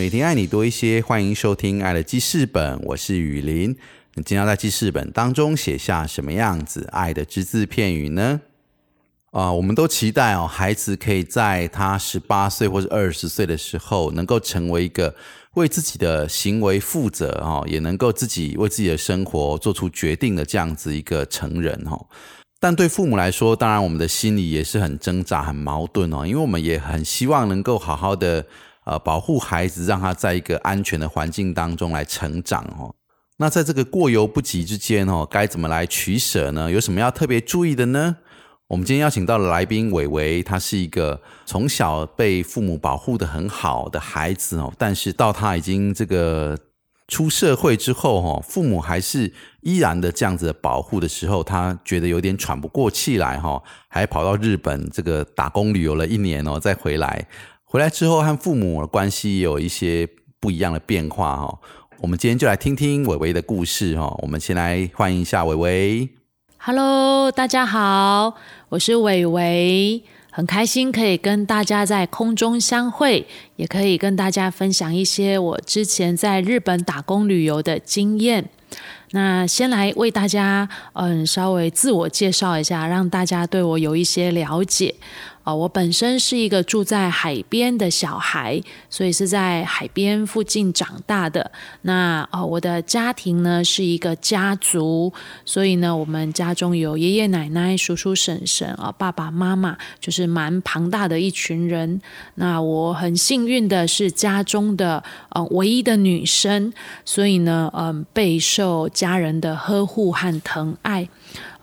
每天爱你多一些，欢迎收听《爱的记事本》，我是雨林。你今天在记事本当中写下什么样子爱的只字片语呢？啊，我们都期待哦，孩子可以在他十八岁或者二十岁的时候，能够成为一个为自己的行为负责哦，也能够自己为自己的生活做出决定的这样子一个成人哦。但对父母来说，当然我们的心里也是很挣扎、很矛盾哦，因为我们也很希望能够好好的。呃，保护孩子，让他在一个安全的环境当中来成长哦。那在这个过犹不及之间哦，该怎么来取舍呢？有什么要特别注意的呢？我们今天邀请到的来宾伟伟，他是一个从小被父母保护的很好的孩子哦，但是到他已经这个出社会之后哦，父母还是依然的这样子的保护的时候，他觉得有点喘不过气来哈，还跑到日本这个打工旅游了一年哦，再回来。回来之后和父母的关系有一些不一样的变化哈，我们今天就来听听伟伟的故事哈。我们先来欢迎一下伟伟。Hello，大家好，我是伟伟，很开心可以跟大家在空中相会，也可以跟大家分享一些我之前在日本打工旅游的经验。那先来为大家嗯稍微自我介绍一下，让大家对我有一些了解。哦，我本身是一个住在海边的小孩，所以是在海边附近长大的。那哦，我的家庭呢是一个家族，所以呢，我们家中有爷爷奶奶、叔叔婶婶啊，爸爸妈妈，就是蛮庞大的一群人。那我很幸运的是家中的呃唯一的女生，所以呢，嗯，被受家人的呵护和疼爱，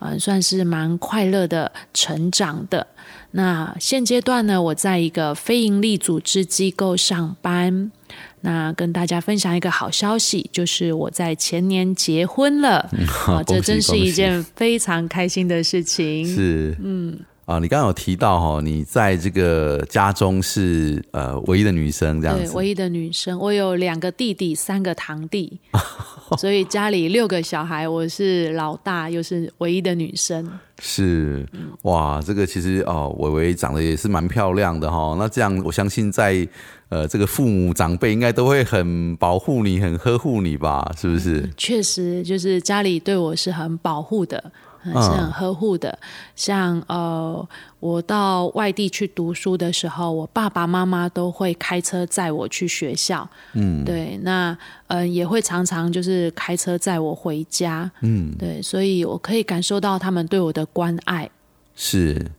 嗯，算是蛮快乐的成长的。那现阶段呢，我在一个非营利组织机构上班。那跟大家分享一个好消息，就是我在前年结婚了。啊，这真是一件非常开心的事情。是，嗯。啊，你刚刚有提到哈，你在这个家中是呃唯一的女生这样子，唯一的女生。我有两个弟弟，三个堂弟，所以家里六个小孩，我是老大，又是唯一的女生。是，哇，这个其实哦，伟伟长得也是蛮漂亮的哈。那这样，我相信在呃这个父母长辈应该都会很保护你，很呵护你吧？是不是？确实，就是家里对我是很保护的。是很呵护的，像呃，我到外地去读书的时候，我爸爸妈妈都会开车载我去学校。嗯，对，那嗯也会常常就是开车载我回家。嗯，对，所以我可以感受到他们对我的关爱。是，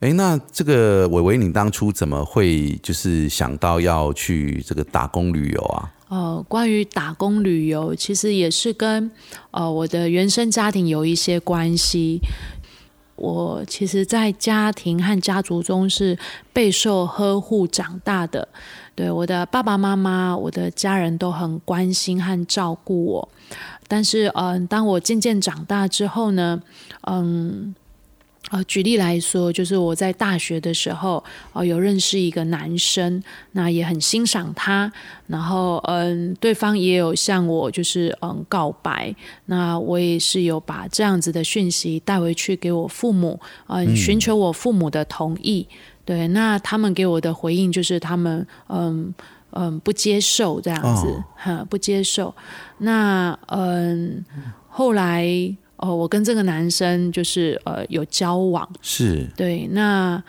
哎，那这个伟伟，你当初怎么会就是想到要去这个打工旅游啊？呃，关于打工旅游，其实也是跟呃我的原生家庭有一些关系。我其实，在家庭和家族中是备受呵护长大的，对我的爸爸妈妈、我的家人都很关心和照顾我。但是，嗯，当我渐渐长大之后呢，嗯。呃，举例来说，就是我在大学的时候，哦，有认识一个男生，那也很欣赏他，然后，嗯，对方也有向我就是嗯告白，那我也是有把这样子的讯息带回去给我父母，嗯，寻求我父母的同意，对，那他们给我的回应就是他们嗯嗯不接受这样子，哈，不接受，那嗯后来。哦，我跟这个男生就是呃有交往，是对。那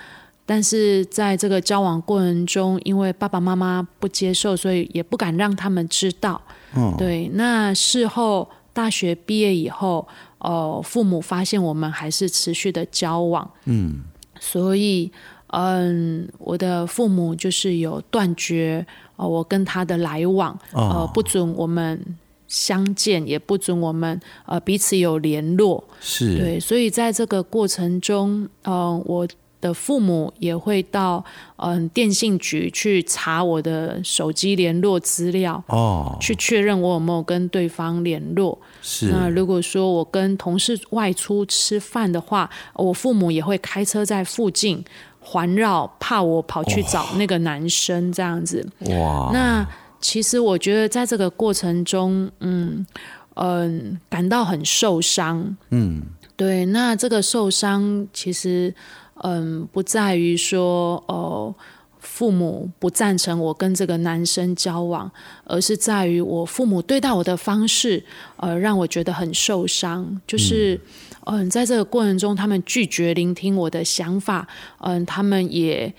但是在这个交往过程中，因为爸爸妈妈不接受，所以也不敢让他们知道。嗯，对。那事后大学毕业以后，哦，父母发现我们还是持续的交往，嗯，所以嗯，我的父母就是有断绝哦我跟他的来往，呃，不准我们。相见也不准我们呃彼此有联络，是。对，所以在这个过程中，嗯，我的父母也会到嗯电信局去查我的手机联络资料，哦，去确认我有没有跟对方联络。是。那如果说我跟同事外出吃饭的话，我父母也会开车在附近环绕，怕我跑去找那个男生这样子。哇，那其实我觉得在这个过程中，嗯嗯、感到很受伤。嗯对，那这个受伤其实嗯不在于说哦。父母不赞成我跟这个男生交往，而是在于我父母对待我的方式，呃，让我觉得很受伤。就是，嗯、在这个过程中，他们拒绝聆听我的想法，嗯、他们也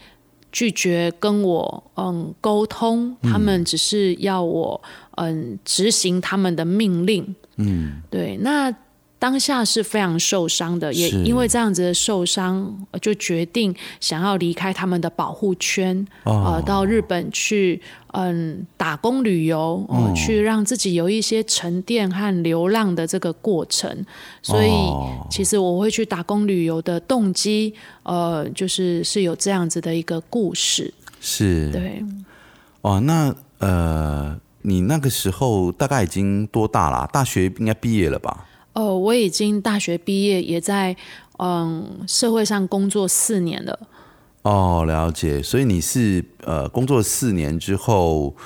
拒绝跟我嗯沟通，他们只是要我嗯执行他们的命令。嗯，对，那当下是非常受伤的，也因为这样子的受伤，呃就决定想要离开他们的保护圈，哦呃，到日本去嗯打工旅游，去让自己有一些沉淀和流浪的这个过程。所以，哦其实我会去打工旅游的动机，呃，就是是有这样子的一个故事。是，对，哦，那呃，你那个时候大概已经多大啦？大学应该毕业了吧？哦，我已经大学毕业，也在嗯社会上工作四年了。哦，了解。所以你是呃工作四年之后，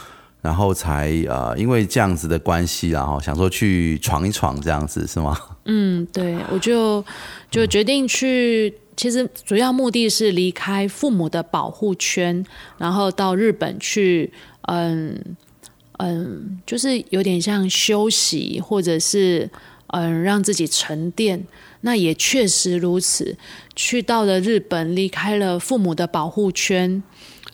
然后才呃因为这样子的关系，然后想说去闯一闯这样子是吗？嗯，对，我就就决定去。其实主要目的是离开父母的保护圈，然后到日本去，嗯嗯，就是有点像休息，或者是嗯让自己沉淀。那也确实如此，去到了日本，离开了父母的保护圈，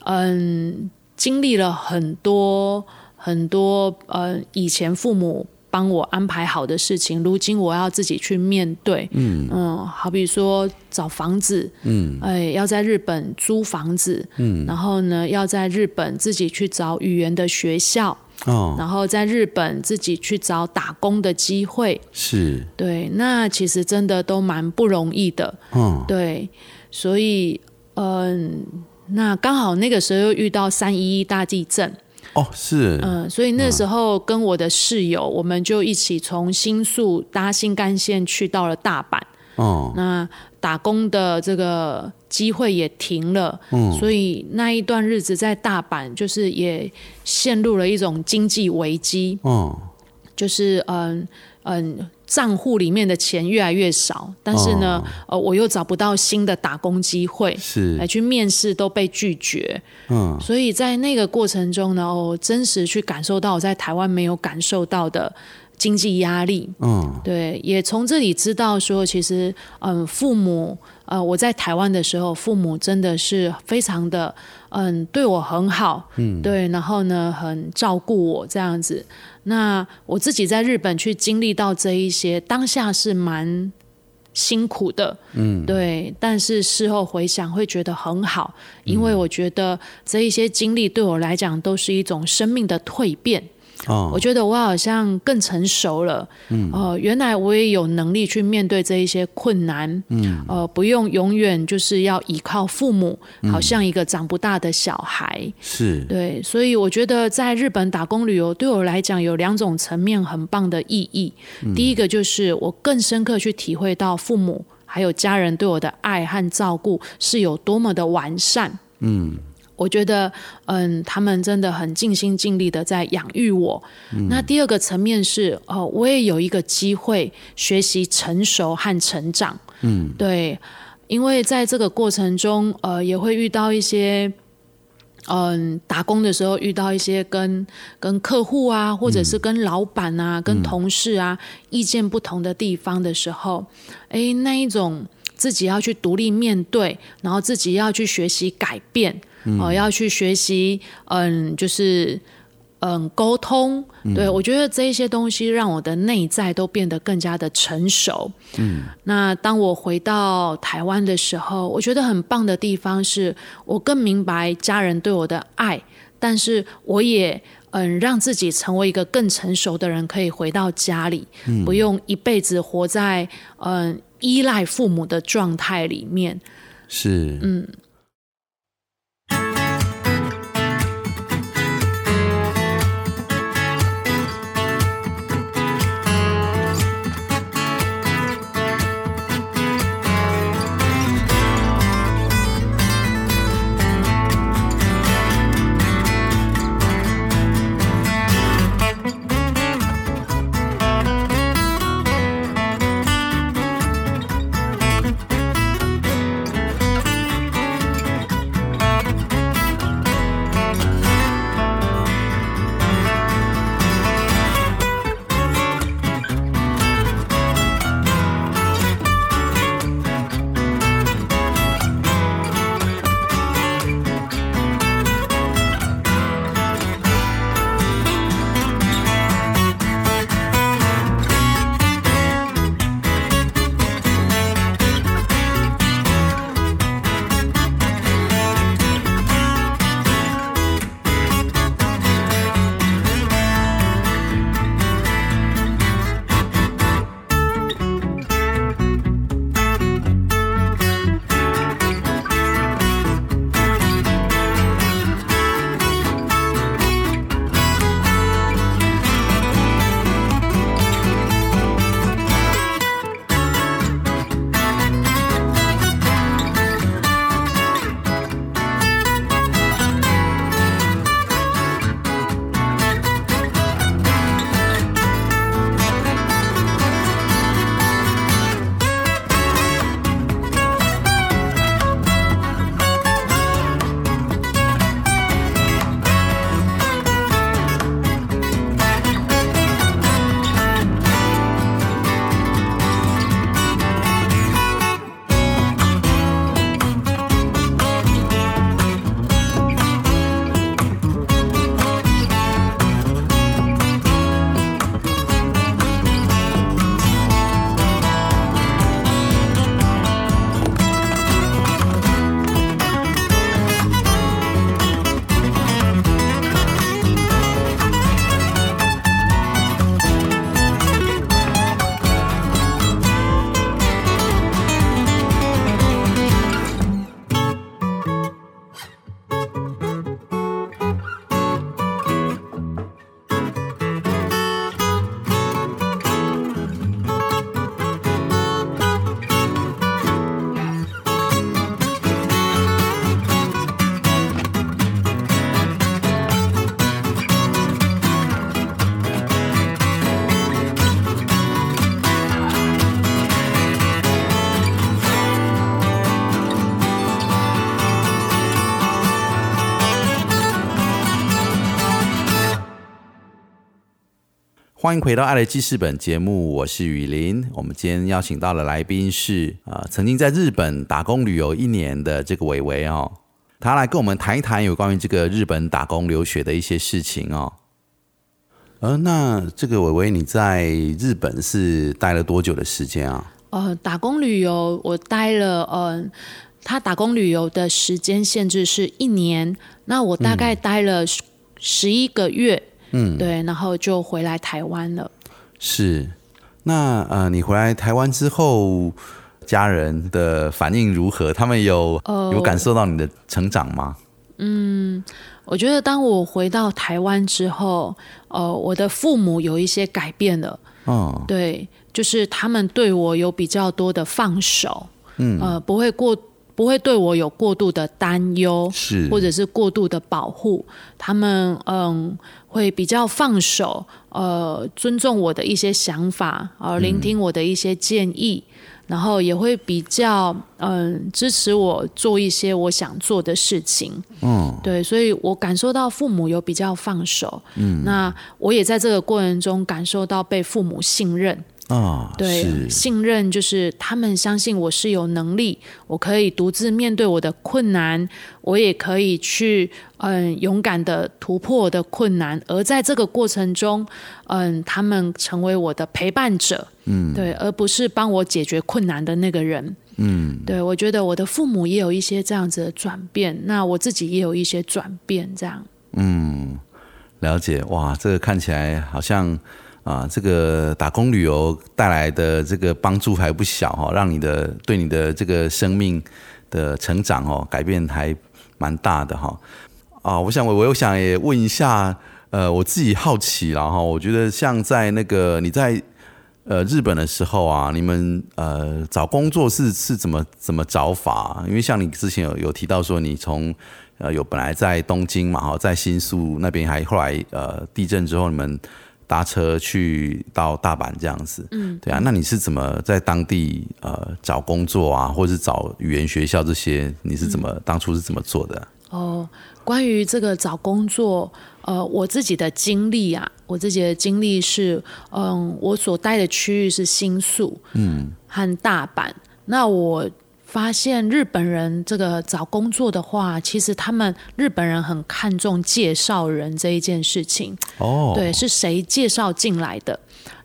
嗯，经历了很多很多，呃，以前父母帮我安排好的事情，如今我要自己去面对。嗯好比说找房子，嗯，哎，要在日本租房子，嗯，然后呢，要在日本自己去找语言的学校，哦，然后在日本自己去找打工的机会。是，对，那其实真的都蛮不容易的。嗯，对，所以嗯，那刚好那个时候又遇到三一一大地震，哦，是，嗯，所以那时候跟我的室友，我们就一起从新宿搭新干线去到了大阪。哦，那打工的这个机会也停了，嗯，所以那一段日子在大阪就是也陷入了一种经济危机，哦，就是嗯嗯，账户里面的钱越来越少，但是呢，呃，我又找不到新的打工机会，是。来，去面试都被拒绝，嗯，所以在那个过程中呢，我真实去感受到我在台湾没有感受到的经济压力。嗯，对，也从这里知道说，其实嗯，父母呃，我在台湾的时候，父母真的是非常的嗯，对我很好，嗯，对，然后呢，很照顾我这样子。那我自己在日本去经历到这一些，当下是蛮辛苦的，嗯，对，但是事后回想会觉得很好，因为我觉得这一些经历对我来讲都是一种生命的蜕变。哦，我觉得我好像更成熟了，嗯，呃，原来我也有能力去面对这一些困难，嗯，呃，不用永远就是要依靠父母，好像一个长不大的小孩，是，对，所以我觉得在日本打工旅游对我来讲有两种层面很棒的意义。第一个就是我更深刻去体会到父母还有家人对我的爱和照顾是有多么的完善。嗯，我觉得，嗯，他们真的很尽心尽力的在养育我。那第二个层面是，哦，我也有一个机会学习成熟和成长。嗯，对，因为在这个过程中，呃，也会遇到一些。嗯，打工的时候遇到一些跟跟客户啊，或者是跟老板啊、跟同事啊意见不同的地方的时候，诶，那一种自己要去独立面对，然后自己要去学习改变，哦、要去学习，嗯，就是嗯沟通。对我觉得这一些东西让我的内在都变得更加的成熟。嗯，那当我回到台湾的时候，我觉得很棒的地方是我更明白家人对我的爱，但是我也。嗯，让自己成为一个更成熟的人，可以回到家里，不用一辈子活在嗯依赖父母的状态里面。是，嗯。欢迎回到《爱的记事本》节目，我是雨林。我们今天邀请到的来宾是啊，曾经在日本打工旅游一年的这个伟伟哦，他来跟我们谈一谈有关于这个日本打工留学的一些事情哦。呃，那这个伟伟你在日本是待了多久的时间啊？呃，打工旅游我待了，嗯，他打工旅游的时间限制是一年，那我大概待了十一个月。嗯，对，然后就回来台湾了。是，那呃，你回来台湾之后，家人的反应如何？他们有有感受到你的成长吗？嗯，我觉得当我回到台湾之后，呃，我的父母有一些改变了。哦，对，就是他们对我有比较多的放手，嗯，呃，不会过。不会对我有过度的担忧，是。或者是过度的保护，他们嗯会比较放手，呃尊重我的一些想法，呃聆听我的一些建议，然后也会比较嗯支持我做一些我想做的事情，嗯，对，所以我感受到父母有比较放手，嗯，那我也在这个过程中感受到被父母信任。啊，对，信任就是他们相信我是有能力，我可以独自面对我的困难，我也可以去嗯勇敢的突破我的困难，而在这个过程中，嗯，他们成为我的陪伴者，嗯，对，而不是帮我解决困难的那个人，嗯，对，我觉得我的父母也有一些这样子的转变，那我自己也有一些转变，这样，嗯，了解，哇，这个看起来好像。啊，这个打工旅游带来的这个帮助还不小哈，让你的对你的这个生命的成长哦，改变还蛮大的哈。啊，我想我我又想也问一下，呃，我自己好奇了哈，我觉得像在那个你在呃日本的时候啊，你们呃找工作是是怎么怎么找法？因为像你之前有有提到说，你从呃有本来在东京嘛，哈，在新宿那边，还后来呃地震之后，你们搭车去到大阪这样子，嗯，对啊，那你是怎么在当地呃找工作啊，或者是找语言学校这些？你是怎么当初是怎么做的？哦，关于这个找工作，呃，我自己的经历啊，我自己的经历是，嗯，我所待的区域是新宿，嗯，和大阪。那我发现日本人这个找工作的话，其实他们日本人很看重介绍人这一件事情。哦，对，是谁介绍进来的？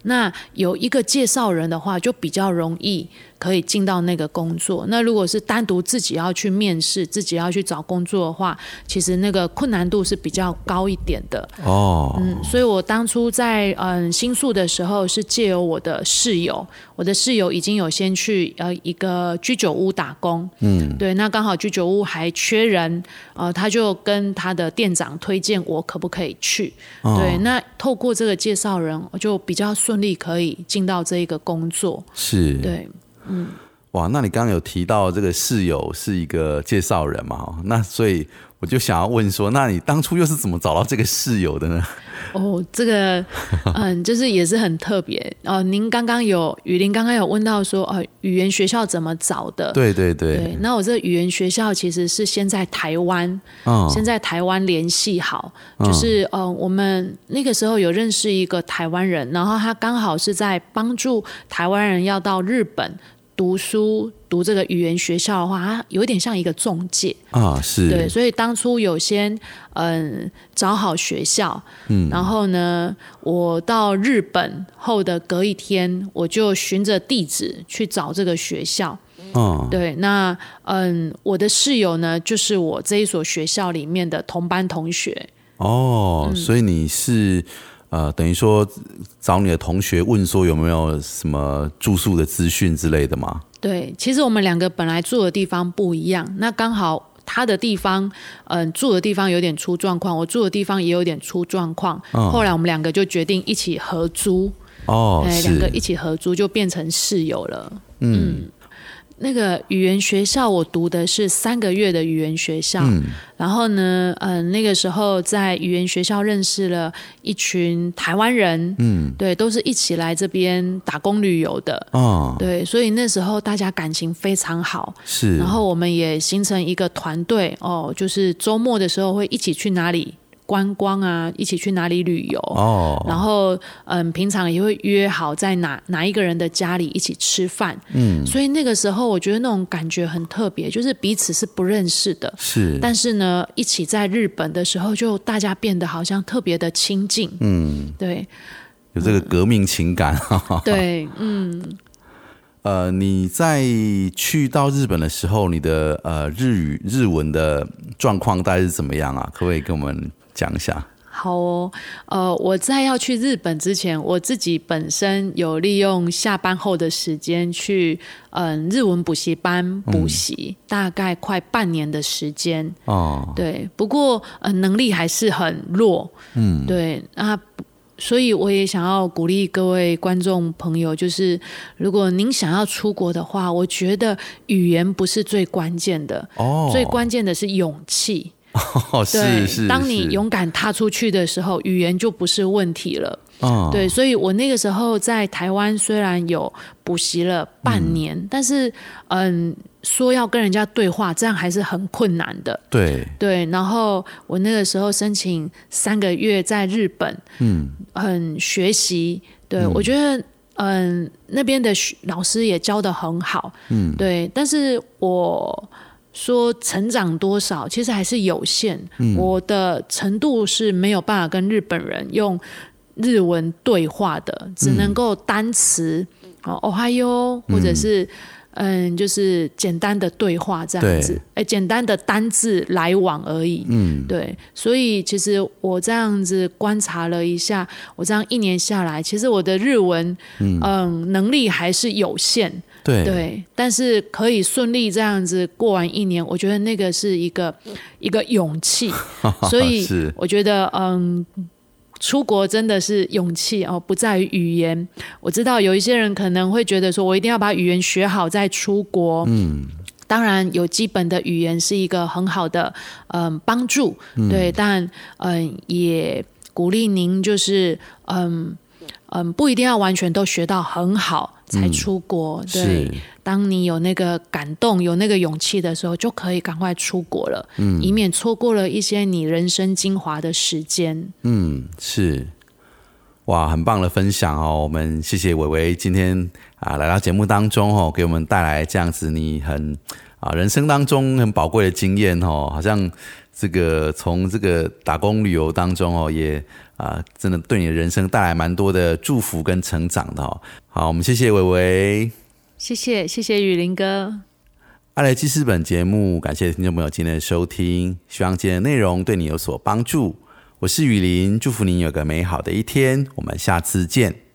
那有一个介绍人的话，就比较容易可以进到那个工作。那如果是单独自己要去面试、自己要去找工作的话，其实那个困难度是比较高一点的。哦，嗯，所以我当初在嗯新宿的时候，是借由我的室友，我的室友已经有先去呃一个居酒屋打工，嗯，对，那刚好居酒屋还缺人，呃，他就跟他的店长推荐我可不可以去，对，那透过这个介绍人，我就比较顺利可以进到这一个工作，是，对，嗯哇，那你刚刚有提到这个室友是一个介绍人嘛？哦那所以我就想要问说，那你当初又是怎么找到这个室友的呢？哦，这个嗯，就是也是很特别哦。您刚刚有雨林刚刚有问到说，呃，语言学校怎么找的？对对对，对，那我这个语言学校其实是先在台湾，嗯先在台湾联系好，就是呃，我们那个时候有认识一个台湾人，然后他刚好是在帮助台湾人要到日本读书，读这个语言学校的话，它有点像一个中介，啊，是，对，所以当初有先嗯找好学校，嗯，然后呢，我到日本后的隔一天，我就循着地址去找这个学校。嗯，对，那嗯，我的室友呢，就是我这一所学校里面的同班同学。哦，嗯。所以你是呃，等于说找你的同学问说有没有什么住宿的资讯之类的吗？对，其实我们两个本来住的地方不一样，那刚好。他的地方，嗯，住的地方有点出状况，我住的地方也有点出状况。嗯后来我们两个就决定一起合租，哦，哎，两个一，起合租就变成室友了。嗯，那个语言学校我读的是三个月的语言学校，然后呢，嗯、那个时候在语言学校认识了一群台湾人，嗯，对，都是一起来这边打工旅游的。哦，对，所以那时候大家感情非常好，是，然后我们也形成一个团队哦，就是周末的时候会一起去哪里观光啊，一起去哪里旅游，哦，然后嗯，平常也会约好在哪哪一个人的家里一起吃饭，嗯，所以那个时候我觉得那种感觉很特别，就是彼此是不认识的，是，但是呢，一起在日本的时候，就大家变得好像特别的亲近，嗯，对。有这个革命情感。对，嗯，呃，你在去到日本的时候，你的呃日语日文的状况大概是怎么样啊？可不可以跟我们讲一下？好哦，呃，我在要去日本之前，我自己本身有利用下班后的时间去嗯日文补习班补习，大概快半年的时间。哦，对，不过呃能力还是很弱，嗯，对啊，所以我也想要鼓励各位观众朋友，就是如果您想要出国的话，我觉得语言不是最关键的，哦，最关键的是勇气。哦，对，是是，当你，勇敢踏出去的时候，语言就不是问题了。哦，对，所以我那个时候在台湾虽然有补习了半年，但是嗯，说要跟人家对话，这样还是很困难的。对，对，然后我那个时候申请三个月在日本，嗯，很学习。对、我觉得，嗯，那边的老师也教的很好，嗯，对。但是我说成长多少，其实还是有限。我的程度是没有办法跟日本人用日文对话的，只能够单词哦，哦嗨哟，或者是。嗯，就是简单的对话这样子对，哎，简单的单字来往而已。嗯，对，所以其实我这样子观察了一下，我这样一年下来，其实我的日文嗯能力还是有限。对对，但是可以顺利这样子过完一年，我觉得那个是一个一个勇气，所以我觉得嗯。出国真的是勇气哦，不在于语言。我知道有一些人可能会觉得说，我一定要把语言学好再出国。嗯，当然有基本的语言是一个很好的嗯帮助，对，但嗯也鼓励您就是嗯嗯不一定要完全都学到很好才出国。对是，当你有那个感动、有那个勇气的时候，就可以赶快出国了，嗯，以免错过了一些你人生精华的时间。嗯，是，哇，很棒的分享哦！我们谢谢伟伟今天啊来到节目当中哦，给我们带来这样子你很啊人生当中很宝贵的经验哦，好像这个从这个打工旅游当中哦，也啊真的对你的人生带来蛮多的祝福跟成长的哦。好，我们谢谢伟伟。谢谢，谢谢雨林哥。爱来记事本节目，感谢听众朋友今天的收听，希望今天的内容对你有所帮助。我是雨林，祝福您有个美好的一天，我们下次见。